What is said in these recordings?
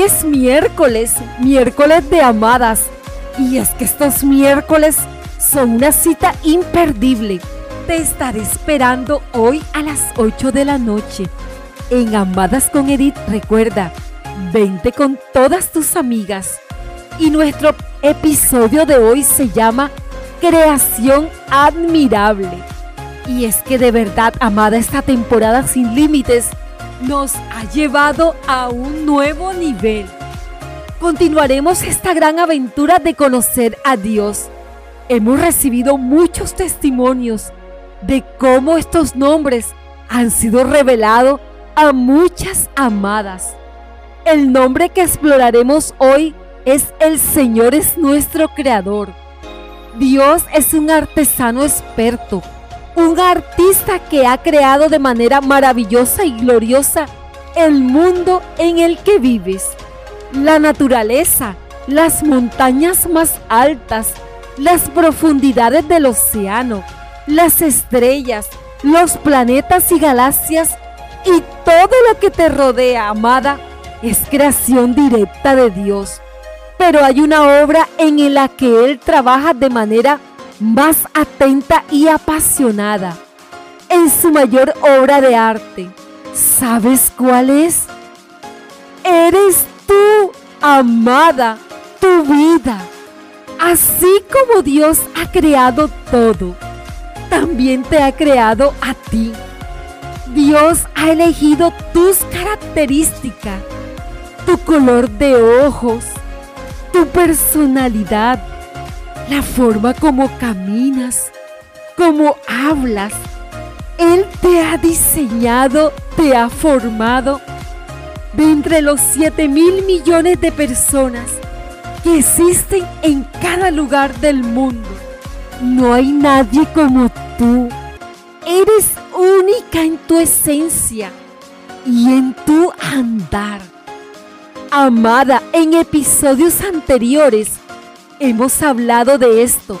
Es miércoles, miércoles de amadas. Y es que estos miércoles son una cita imperdible. Te estaré esperando hoy a las 8 de la noche. En Amadas con Edith, recuerda, vente con todas tus amigas. Y nuestro episodio de hoy se llama Creación Admirable. Y es que de verdad, amada, esta temporada sin límites nos ha llevado a un nuevo nivel. Continuaremos esta gran aventura de conocer a Dios. Hemos recibido muchos testimonios de cómo estos nombres han sido revelados a muchas amadas. El nombre que exploraremos hoy es El Señor es nuestro Creador. Dios es un artesano experto un artista que ha creado de manera maravillosa y gloriosa el mundo en el que vives, la naturaleza, las montañas más altas, las profundidades del océano, las estrellas, los planetas y galaxias y todo lo que te rodea, amada, es creación directa de Dios. Pero hay una obra en la que Él trabaja de manera más atenta y apasionada en su mayor obra de arte. ¿Sabes cuál es? Eres tú, amada, tu vida. Así como Dios ha creado todo, también te ha creado a ti. Dios ha elegido tus características, tu color de ojos, tu personalidad, la forma como caminas, como hablas. Él te ha diseñado, te ha formado. De entre los 7 mil millones de personas que existen en cada lugar del mundo, no hay nadie como tú. Eres única en tu esencia y en tu andar. Amada, en episodios anteriores hemos hablado de esto,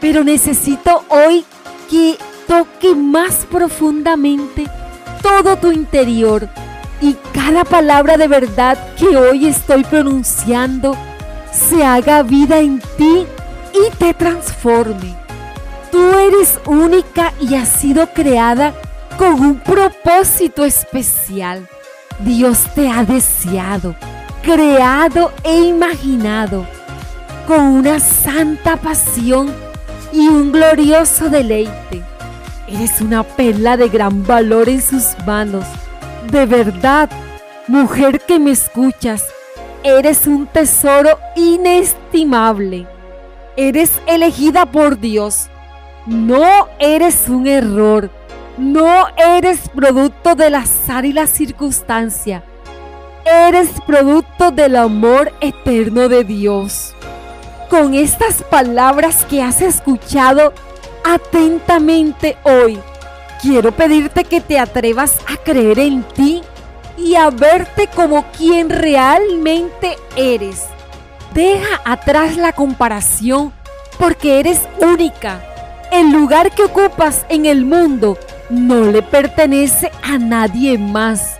pero necesito hoy que toque más profundamente todo tu interior y cada palabra de verdad que hoy estoy pronunciando se haga vida en ti y te transforme. Tú eres única y has sido creada con un propósito especial. Dios te ha deseado, creado e imaginado con una santa pasión y un glorioso deleite. Eres una perla de gran valor en sus manos. De verdad, mujer que me escuchas, eres un tesoro inestimable. Eres elegida por Dios. No eres un error. No eres producto del azar y la circunstancia. Eres producto del amor eterno de Dios con estas palabras que has escuchado atentamente hoy, quiero pedirte que te atrevas a creer en ti y a verte como quien realmente eres. Deja atrás la comparación porque eres única. El lugar que ocupas en el mundo no le pertenece a nadie más.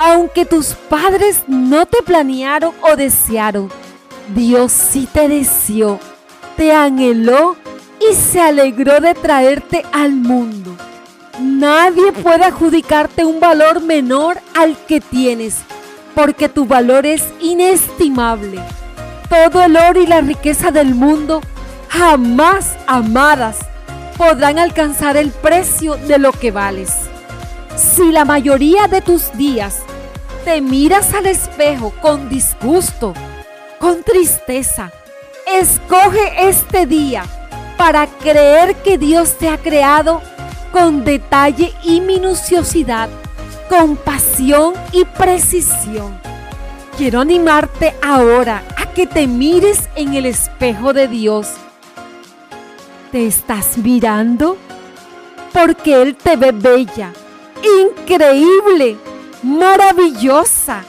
Aunque tus padres no te planearon o desearon, Dios sí te deseó, te anheló y se alegró de traerte al mundo. Nadie puede adjudicarte un valor menor al que tienes, porque tu valor es inestimable. Todo el oro y la riqueza del mundo, jamás amadas, podrán alcanzar el precio de lo que vales. Si la mayoría de tus días te miras al espejo con disgusto, con tristeza. Escoge este día para creer que Dios te ha creado con detalle y minuciosidad, con pasión y precisión. Quiero animarte ahora a que te mires en el espejo de Dios. ¿Te estás mirando? Porque Él te ve bella, increíble, maravillosa,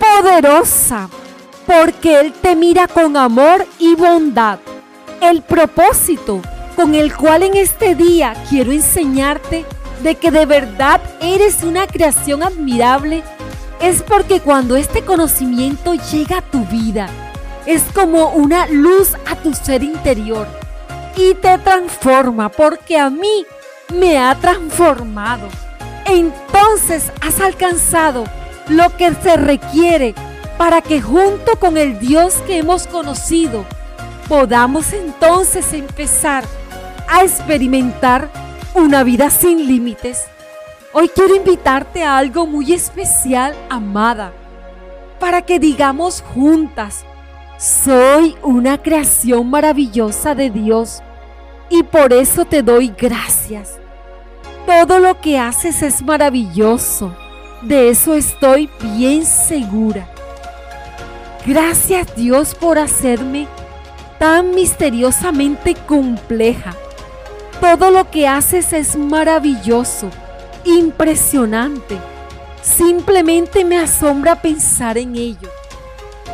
poderosa, porque Él te mira con amor y bondad. El propósito con el cual en este día quiero enseñarte de que de verdad eres una creación admirable es porque cuando este conocimiento llega a tu vida, es como una luz a tu ser interior y te transforma porque a mí me ha transformado. Entonces has alcanzado lo que se requiere para que junto con el Dios que hemos conocido podamos entonces empezar a experimentar una vida sin límites. Hoy quiero invitarte a algo muy especial, amada, para que digamos juntas, soy una creación maravillosa de Dios y por eso te doy gracias. Todo lo que haces es maravilloso, de eso estoy bien segura. Gracias Dios por hacerme tan misteriosamente compleja. Todo lo que haces es maravilloso, impresionante. Simplemente me asombra pensar en ello.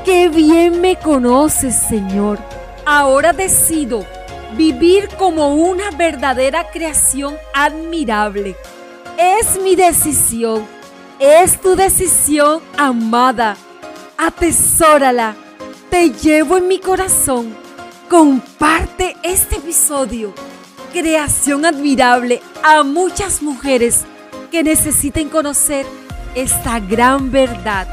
Qué bien me conoces, Señor. Ahora decido vivir como una verdadera creación admirable. Es mi decisión, es tu decisión, amada. Atesórala, te llevo en mi corazón. Comparte este episodio, creación admirable, a muchas mujeres que necesiten conocer esta gran verdad.